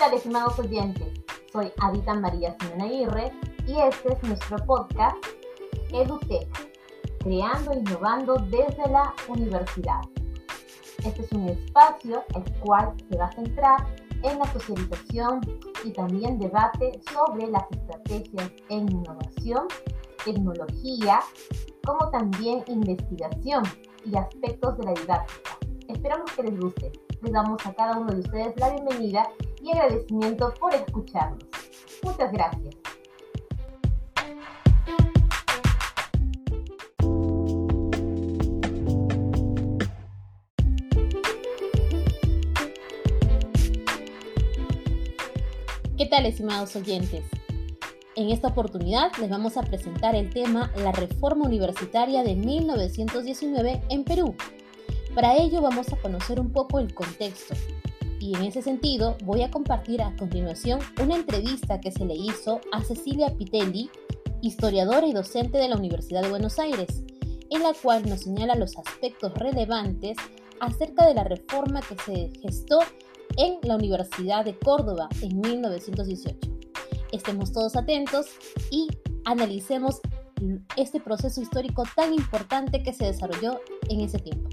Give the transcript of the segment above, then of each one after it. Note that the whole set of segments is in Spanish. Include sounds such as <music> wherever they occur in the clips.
tal, estimados oyentes? Soy Adita María Simón Aguirre y este es nuestro podcast EduTech, creando e innovando desde la universidad. Este es un espacio el cual se va a centrar en la socialización y también debate sobre las estrategias en innovación, tecnología, como también investigación y aspectos de la didáctica. Esperamos que les guste. Les damos a cada uno de ustedes la bienvenida y agradecimiento por escucharnos. Muchas gracias. ¿Qué tal, estimados oyentes? En esta oportunidad les vamos a presentar el tema La reforma universitaria de 1919 en Perú. Para ello vamos a conocer un poco el contexto, y en ese sentido voy a compartir a continuación una entrevista que se le hizo a Cecilia Pitelli, historiadora y docente de la Universidad de Buenos Aires, en la cual nos señala los aspectos relevantes acerca de la reforma que se gestó en la Universidad de Córdoba en 1918. Estemos todos atentos y analicemos este proceso histórico tan importante que se desarrolló en ese tiempo.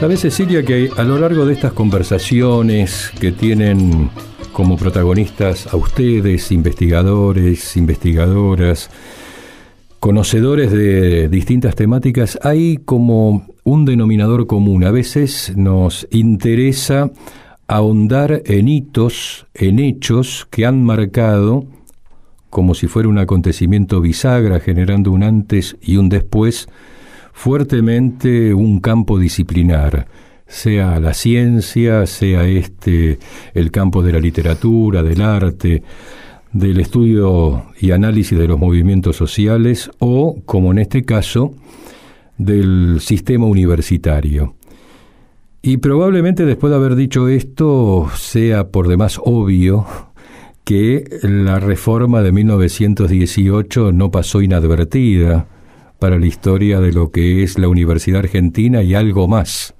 Sabes, Cecilia, que a lo largo de estas conversaciones que tienen como protagonistas a ustedes, investigadores, investigadoras, conocedores de distintas temáticas, hay como un denominador común. A veces nos interesa ahondar en hitos, en hechos que han marcado, como si fuera un acontecimiento bisagra, generando un antes y un después, fuertemente un campo disciplinar, sea la ciencia, sea este el campo de la literatura, del arte, del estudio y análisis de los movimientos sociales o, como en este caso, del sistema universitario. Y probablemente después de haber dicho esto sea por demás obvio que la reforma de 1918 no pasó inadvertida, para la historia de lo que es la Universidad Argentina y algo más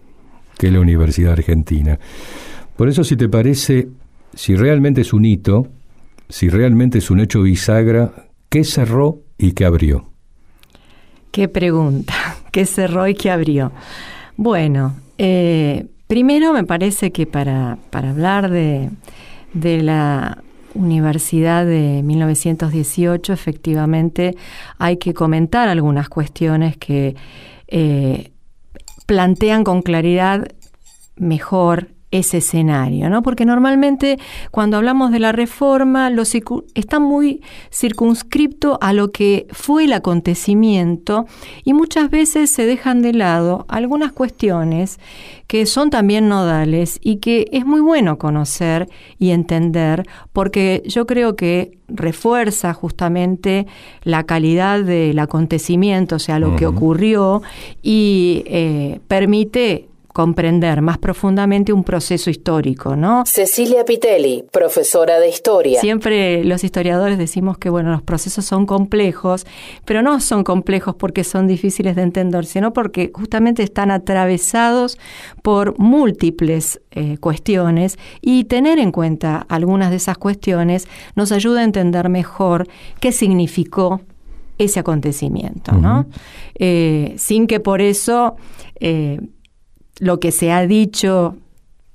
que la Universidad Argentina. Por eso, si te parece, si realmente es un hito, si realmente es un hecho bisagra, ¿qué cerró y qué abrió? Qué pregunta, <laughs> ¿qué cerró y qué abrió? Bueno, eh, primero me parece que para, para hablar de, de la Universidad de 1918, efectivamente hay que comentar algunas cuestiones que eh, plantean con claridad mejor ese escenario, ¿no? Porque normalmente cuando hablamos de la reforma lo está muy circunscripto a lo que fue el acontecimiento y muchas veces se dejan de lado algunas cuestiones que son también nodales y que es muy bueno conocer y entender porque yo creo que refuerza justamente la calidad del acontecimiento, o sea, lo que ocurrió y eh, permite comprender más profundamente un proceso histórico, ¿no? Cecilia Pitelli, profesora de historia. Siempre los historiadores decimos que bueno, los procesos son complejos, pero no son complejos porque son difíciles de entender, sino porque justamente están atravesados por múltiples eh, cuestiones y tener en cuenta algunas de esas cuestiones nos ayuda a entender mejor qué significó ese acontecimiento, ¿no? Eh, sin que por eso eh, lo que se ha dicho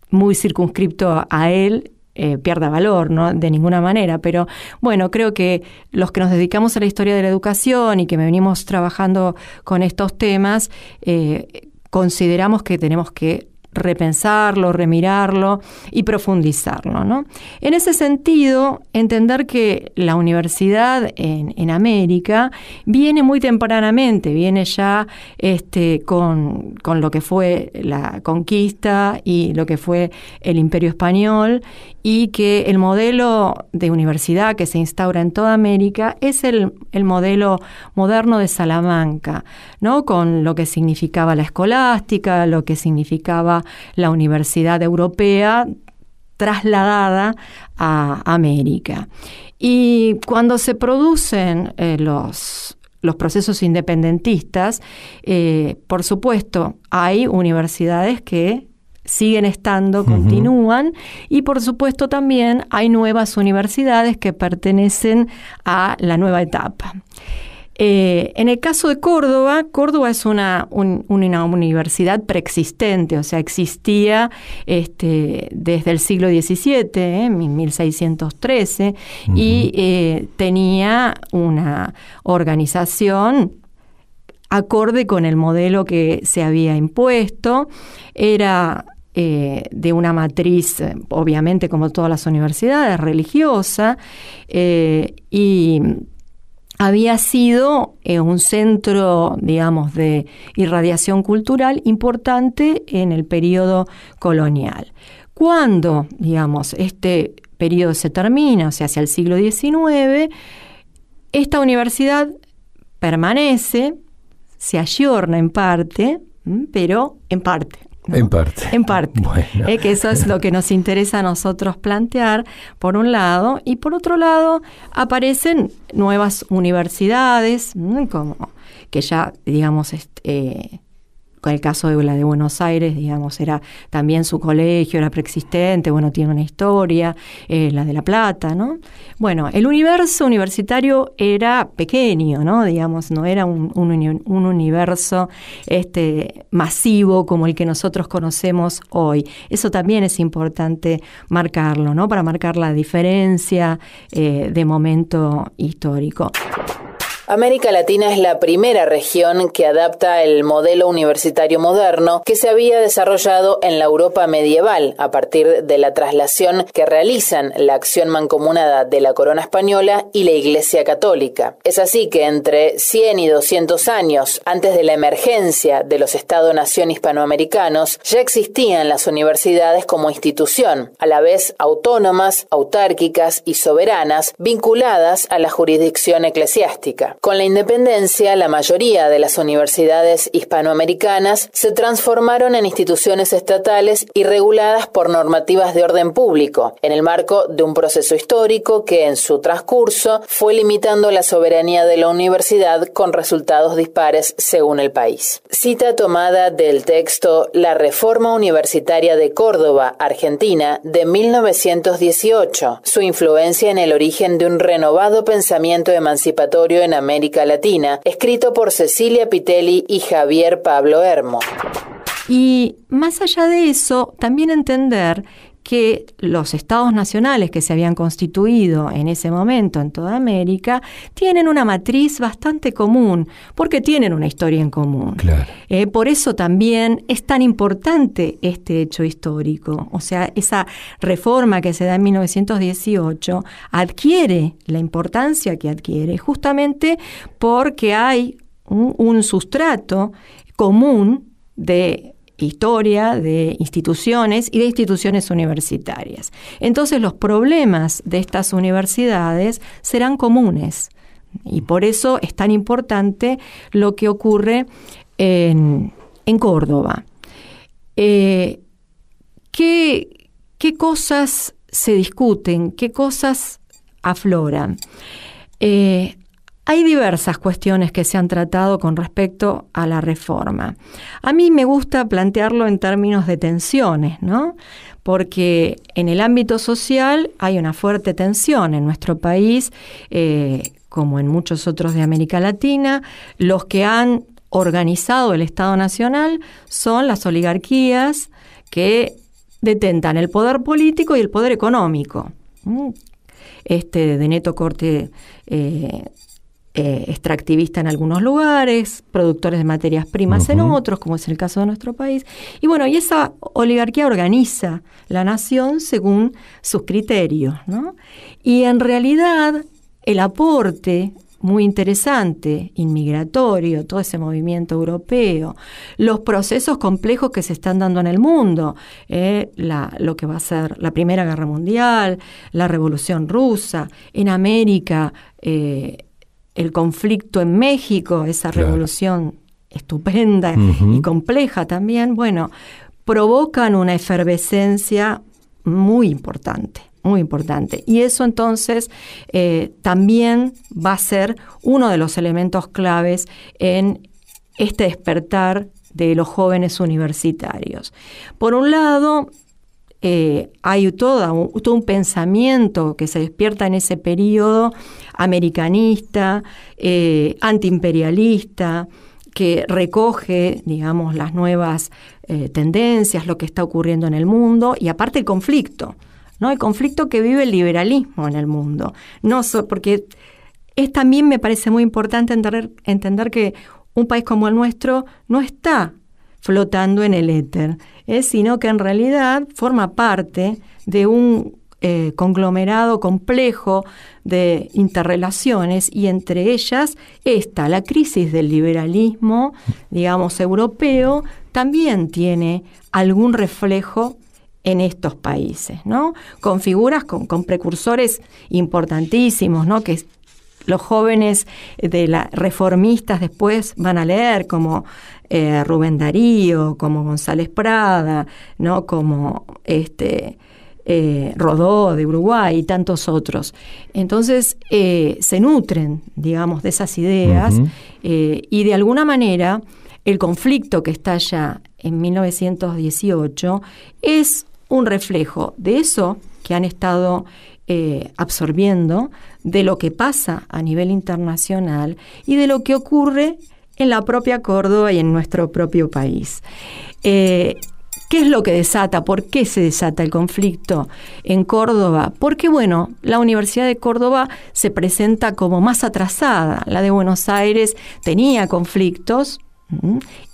muy circunscripto a él eh, pierda valor, ¿no? De ninguna manera. Pero bueno, creo que los que nos dedicamos a la historia de la educación y que venimos trabajando con estos temas, eh, consideramos que tenemos que repensarlo, remirarlo y profundizarlo. ¿no? En ese sentido, entender que la universidad en, América viene muy tempranamente, viene ya este, con, con, lo que fue la conquista y lo que fue el imperio español y que el modelo de universidad que se instaura en toda América es el, el modelo moderno de Salamanca, ¿no? con lo que significaba la escolástica, lo que significaba la Universidad Europea trasladada a América. Y cuando se producen eh, los, los procesos independentistas, eh, por supuesto, hay universidades que siguen estando, continúan, y por supuesto también hay nuevas universidades que pertenecen a la nueva etapa. Eh, en el caso de Córdoba, Córdoba es una, una, universidad preexistente, o sea, existía este, desde el siglo XVII, eh, 1613, y eh, tenía una organización acorde con el modelo que se había impuesto. Era eh, de una matriz, obviamente como todas las universidades, religiosa, y había sido eh, un centro, digamos, de irradiación cultural importante en el periodo colonial. Cuando, digamos, este periodo se termina, o sea, hacia el siglo XIX, esta universidad permanece, se ayorna en parte, pero en parte. En parte. En parte. <laughs> Bueno. que eso es lo que nos interesa a nosotros plantear, por un lado, y por otro lado, aparecen nuevas universidades, como que ya, digamos, este, el caso de la de Buenos Aires, digamos, era también su colegio, era preexistente, bueno, tiene una historia, eh, la de La Plata, ¿no? Bueno, el universo universitario era pequeño, ¿no? Digamos, no era un, un, universo este, masivo como el que nosotros conocemos hoy. Eso también es importante marcarlo, ¿no? Para marcar la diferencia eh, de momento histórico. América Latina es la primera región que adapta el modelo universitario moderno que se había desarrollado en la Europa medieval a partir de la traslación que realizan la acción mancomunada de la corona española y la Iglesia católica. Es así que entre 100 y 200 años antes de la emergencia de los Estados-nación hispanoamericanos ya existían las universidades como institución, a la vez autónomas, autárquicas y soberanas vinculadas a la jurisdicción eclesiástica. Con la independencia, la mayoría de las universidades hispanoamericanas se transformaron en instituciones estatales y reguladas por normativas de orden público, en el marco de un proceso histórico que en su transcurso fue limitando la soberanía de la universidad con resultados dispares según el país. Cita tomada del texto La Reforma Universitaria de Córdoba, Argentina, de 1918, su influencia en el origen de un renovado pensamiento emancipatorio en América Latina, escrito por Cecilia Pitelli y Javier Pablo Hermo. Y más allá de eso, también entender que los estados nacionales que se habían constituido en ese momento en toda América tienen una matriz bastante común, porque tienen una historia en común. Eh, por eso también es tan importante este hecho histórico. O sea, esa reforma que se da en 1918 adquiere la importancia que adquiere justamente porque hay un sustrato común de historia de instituciones y de instituciones universitarias. Entonces los problemas de estas universidades serán comunes y por eso es tan importante lo que ocurre en, Córdoba. Eh, ¿qué, cosas se discuten? ¿Qué cosas afloran? Eh, hay diversas cuestiones que se han tratado con respecto a la reforma. A mí me gusta plantearlo en términos de tensiones, ¿no? Porque en el ámbito social hay una fuerte tensión en nuestro país, eh, como en muchos otros de América Latina. Los que han organizado el Estado Nacional son las oligarquías que detentan el poder político y el poder económico. Este, de neto corte eh, eh, extractivista en algunos lugares, productores de materias primas en otros, como es el caso de nuestro país. Y bueno, y esa oligarquía organiza la nación según sus criterios, ¿no? Y en realidad el aporte muy interesante, inmigratorio, todo ese movimiento europeo, los procesos complejos que se están dando en el mundo, eh, lo que va a ser la Primera Guerra Mundial, la Revolución Rusa, en América, eh, el conflicto en México, esa revolución estupenda y compleja también, bueno, provocan una efervescencia muy importante muy importante. Y eso entonces eh, también va a ser uno de los elementos claves en este despertar de los jóvenes universitarios. Por un lado, eh, hay todo un pensamiento que se despierta en ese periodo americanista, eh, antiimperialista, que recoge, digamos, las nuevas eh, tendencias, lo que está ocurriendo en el mundo y aparte el conflicto, ¿no? El conflicto que vive el liberalismo en el mundo. No porque es también me parece muy importante entender, entender que un país como el nuestro no está flotando en el éter, ¿eh? sino que en realidad forma parte de un eh, conglomerado complejo de interrelaciones y entre ellas esta, la crisis del liberalismo, digamos, europeo, también tiene algún reflejo en estos países, ¿no? Con figuras, con, precursores importantísimos, ¿no? Que los jóvenes de la reformistas después van a leer como eh, Rubén Darío, como González Prada, ¿no? Como este eh, Rodó de Uruguay y tantos otros. Entonces eh, se nutren, digamos, de esas ideas y de alguna manera el conflicto que estalla en 1918 es un reflejo de eso que han estado absorbiendo, de lo que pasa a nivel internacional y de lo que ocurre en la propia Córdoba y en nuestro propio país. ¿Qué es lo que desata? ¿Por qué se desata el conflicto en Córdoba? Porque, bueno, la Universidad de Córdoba se presenta como más atrasada. La de Buenos Aires tenía conflictos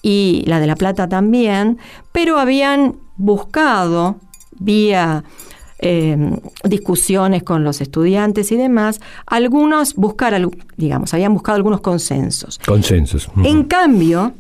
y la de La Plata también, pero habían buscado vía em, discusiones con los estudiantes y demás, algunos buscar, digamos, habían buscado algunos consensos. Consensos. En cambio,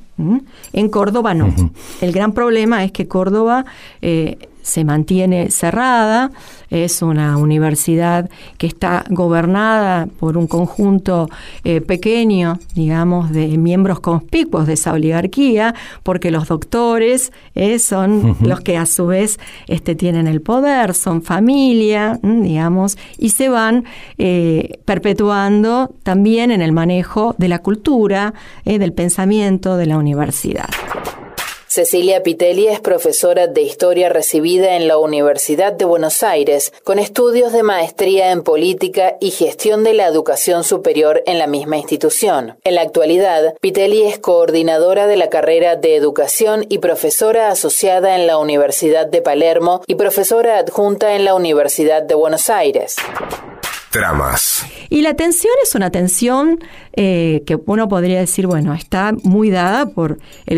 en Córdoba no. El gran problema es que Córdoba eh, se mantiene cerrada, es una universidad que está gobernada por un conjunto eh, pequeño, digamos, de miembros conspicuos de esa oligarquía, porque los doctores eh, son los que a su vez este, tienen el poder, son familia, digamos, y se van eh, perpetuando también en el manejo de la cultura, del pensamiento de la universidad. Cecilia Pitelli es profesora de historia recibida en la Universidad de Buenos Aires, con estudios de maestría en política y gestión de la educación superior en la misma institución. En la actualidad, Pitelli es coordinadora de la carrera de educación y profesora asociada en la Universidad de Palermo y profesora adjunta en la Universidad de Buenos Aires. Tramas. Y la tensión es una tensión eh, que uno podría decir, bueno, está muy dada por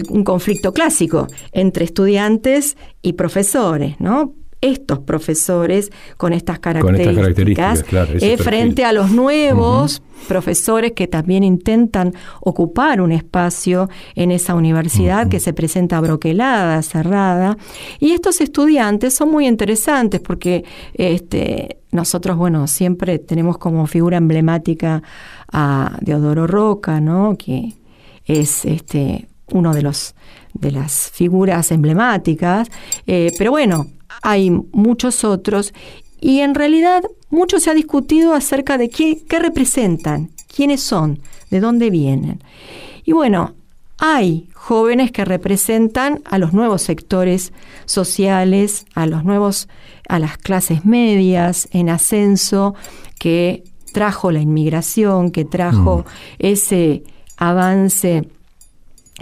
un conflicto clásico entre estudiantes y profesores, ¿no? Estos profesores con estas características, eh, frente a los nuevos profesores que también intentan ocupar un espacio en esa universidad que se presenta broquelada, cerrada. Y estos estudiantes son muy interesantes porque este, nosotros, bueno, siempre tenemos como figura emblemática a Deodoro Roca, ¿no? Que es este uno de los de las figuras emblemáticas, eh, pero bueno, hay muchos otros y en realidad mucho se ha discutido acerca de qué, qué representan, quiénes son, de dónde vienen. Y bueno, hay jóvenes que representan a los nuevos sectores sociales, a los nuevos, a las clases medias en ascenso, que trajo la inmigración, que trajo mm. ese avance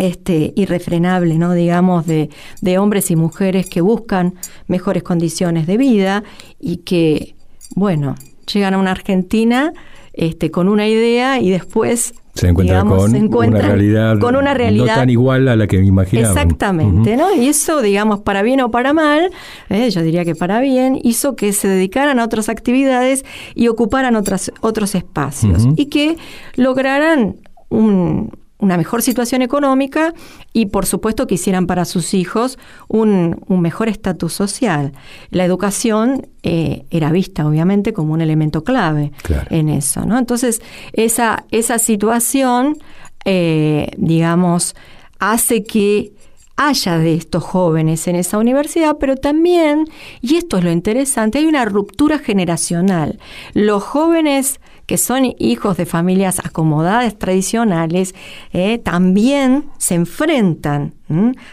este, irrefrenable, ¿no? digamos, de, de, hombres y mujeres que buscan mejores condiciones de vida y que, bueno, llegan a una Argentina este, con una idea y después se encuentran con, una realidad con una realidad no tan igual a la que me imaginaba. Exactamente, ¿no? Y eso, digamos, para bien o para mal, eh, yo diría que para bien, hizo que se dedicaran a otras actividades y ocuparan otras, otros espacios y que lograran un, una mejor situación económica y por supuesto quisieran para sus hijos un, mejor estatus social. La educación eh, era vista obviamente como un elemento clave en eso. ¿no? Entonces esa, esa situación, eh, digamos, hace que haya de estos jóvenes en esa universidad, pero también, y esto es lo interesante, hay una ruptura generacional. Los jóvenes que son hijos de familias acomodadas tradicionales, eh, también se enfrentan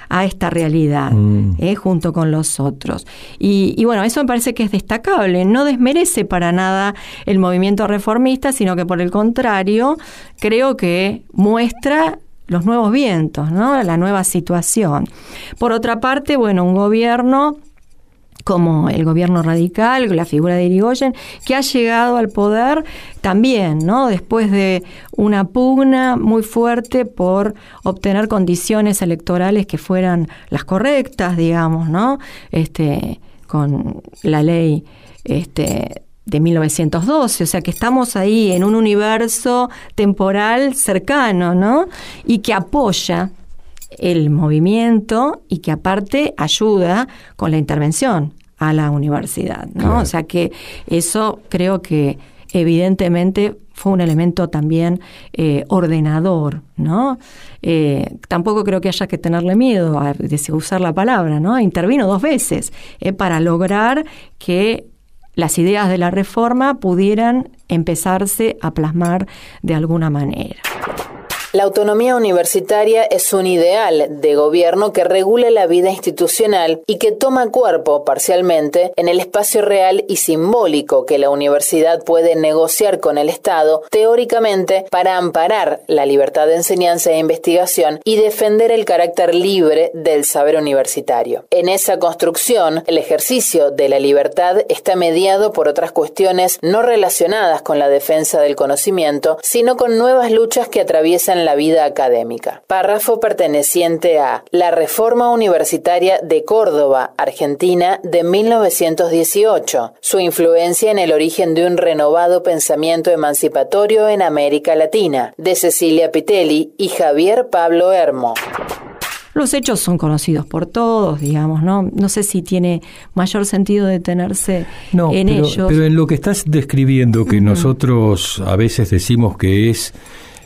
a esta realidad mm. eh, junto con los otros. Y, y, bueno, eso me parece que es destacable. No desmerece para nada el movimiento reformista, sino que por el contrario, creo que muestra los nuevos vientos, ¿no? la nueva situación. Por otra parte, bueno, un gobierno como el gobierno radical, la figura de Irigoyen, que ha llegado al poder también, ¿no? Después de una pugna muy fuerte por obtener condiciones electorales que fueran las correctas, digamos, ¿no? Este, con la ley este, de 1912, o sea que estamos ahí en un universo temporal cercano, ¿no? Y que apoya el movimiento y que aparte ayuda con la intervención a la universidad, ¿no? O sea que eso creo que evidentemente fue un elemento también eh, ordenador, ¿no? Eh, tampoco creo que haya que tenerle miedo a usar la palabra, ¿no? Intervino dos veces eh, para lograr que las ideas de la reforma pudieran empezarse a plasmar de alguna manera. La autonomía universitaria es un ideal de gobierno que regula la vida institucional y que toma cuerpo parcialmente en el espacio real y simbólico que la universidad puede negociar con el Estado teóricamente para amparar la libertad de enseñanza e investigación y defender el carácter libre del saber universitario. En esa construcción, el ejercicio de la libertad está mediado por otras cuestiones no relacionadas con la defensa del conocimiento, sino con nuevas luchas que atraviesan la vida académica. Párrafo perteneciente a La Reforma Universitaria de Córdoba, Argentina, de 1918. Su influencia en el origen de un renovado pensamiento emancipatorio en América Latina, de Cecilia Pitelli y Javier Pablo Hermo. Los hechos son conocidos por todos, digamos, ¿no? No sé si tiene mayor sentido detenerse en ellos. Pero en lo que estás describiendo, que nosotros a veces decimos que es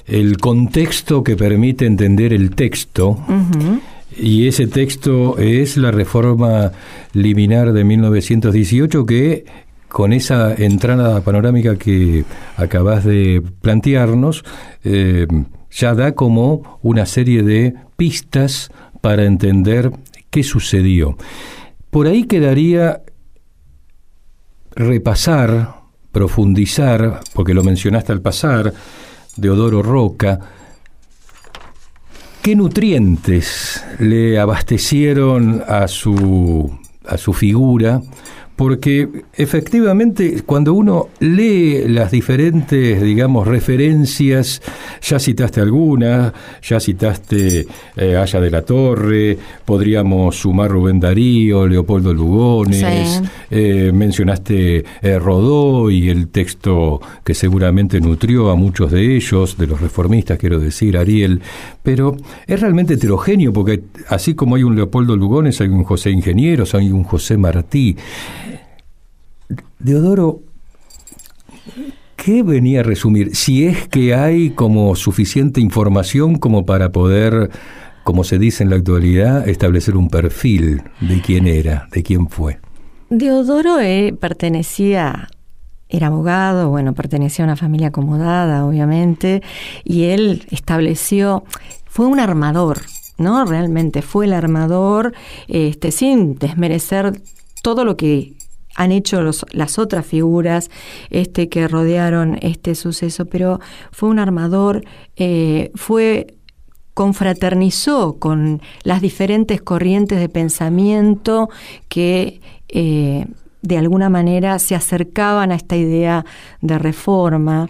el contexto que permite entender el texto. Y ese texto es la reforma liminar de 1918 que con esa entrada panorámica que acabas de plantearnos, eh, ya da como una serie de pistas para entender qué sucedió. Por ahí quedaría repasar, profundizar, porque lo mencionaste al pasar, Deodoro Roca, ¿qué nutrientes le abastecieron a su, a su figura porque efectivamente cuando uno lee las diferentes, digamos, referencias, ya citaste algunas, ya citaste eh, Aya de la Torre, podríamos sumar Rubén Darío, Leopoldo Lugones, eh, mencionaste eh, Rodó y el texto que seguramente nutrió a muchos de ellos, de los reformistas, quiero decir, Ariel, pero es realmente heterogéneo porque así como hay un Leopoldo Lugones, hay un José Ingenieros, hay un José Martí. Deodoro, ¿qué venía a resumir? Si es que hay como suficiente información como para poder, como se dice en la actualidad, establecer un perfil de quién era, de quién fue. Deodoro eh, pertenecía era abogado, bueno, pertenecía a una familia acomodada, obviamente, y él estableció, fue un armador, ¿no? Realmente fue el armador, este, sin desmerecer todo lo que han hecho las otras figuras este, que rodearon este suceso, pero fue un armador, eh, fue confraternizó con las diferentes corrientes de pensamiento que eh, de alguna manera se acercaban a esta idea de reforma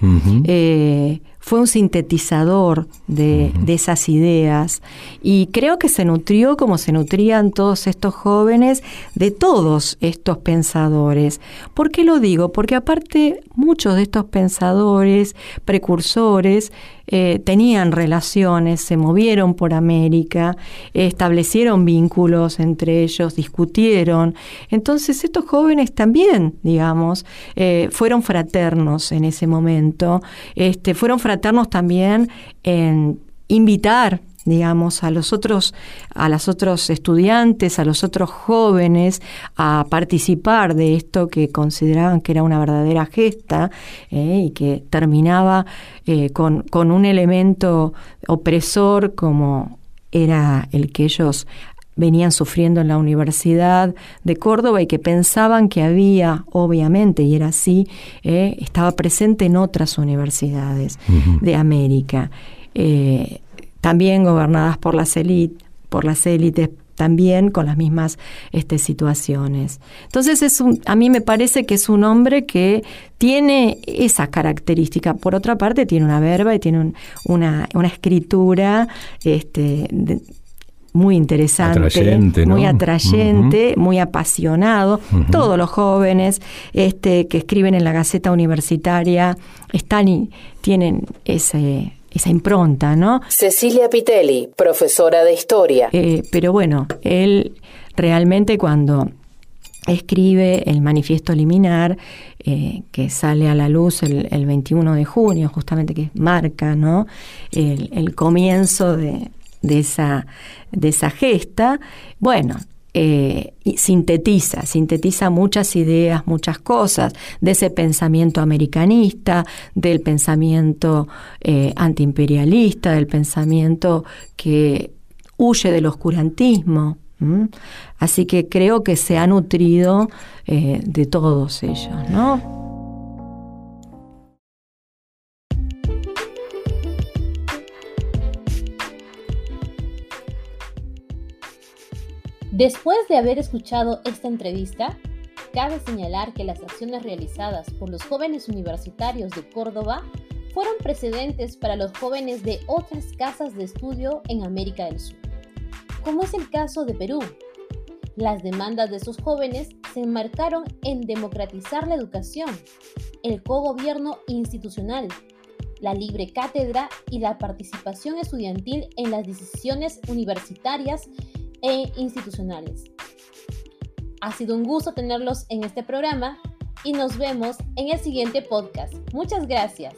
fue un sintetizador de, esas ideas y creo que se nutrió como se nutrían todos estos jóvenes de todos estos pensadores. ¿Por qué lo digo? Porque aparte muchos de estos pensadores, precursores, eh, tenían relaciones, se movieron por América, establecieron vínculos entre ellos, discutieron. Entonces estos jóvenes también, digamos, eh, fueron fraternos en ese momento, este, fueron fraternos también en invitar digamos, a los otros, a los otros estudiantes, a los otros jóvenes a participar de esto que consideraban que era una verdadera gesta eh, y que terminaba eh, con, con un elemento opresor como era el que ellos venían sufriendo en la Universidad de Córdoba y que pensaban que había, obviamente, y era así, eh, estaba presente en otras universidades de América también gobernadas por las élites, por las élites también con las mismas este, situaciones. Entonces es un, a mí me parece que es un hombre que tiene esa característica. Por otra parte, tiene una verba y tiene una, una, escritura este, muy interesante, muy atrayente, muy apasionado. Todos los jóvenes este, que escriben en la Gaceta Universitaria están y tienen ese esa impronta, ¿no? Cecilia Pitelli, profesora de historia. Eh, pero bueno, él realmente cuando escribe el manifiesto liminar eh, que sale a la luz el, 21 de junio, justamente que marca ¿no? el, comienzo de, de, esa, de esa gesta, bueno, eh, sintetiza, sintetiza muchas ideas, muchas cosas de ese pensamiento americanista, del pensamiento eh, antiimperialista, del pensamiento que huye del oscurantismo. Así que creo que se ha nutrido eh, de todos ellos, ¿no? Después de haber escuchado esta entrevista, cabe señalar que las acciones realizadas por los jóvenes universitarios de Córdoba fueron precedentes para los jóvenes de otras casas de estudio en América del Sur, como es el caso de Perú. Las demandas de esos jóvenes se enmarcaron en democratizar la educación, el cogobierno institucional, la libre cátedra y la participación estudiantil en las decisiones universitarias e institucionales. Ha sido un gusto tenerlos en este programa y nos vemos en el siguiente podcast. Muchas gracias.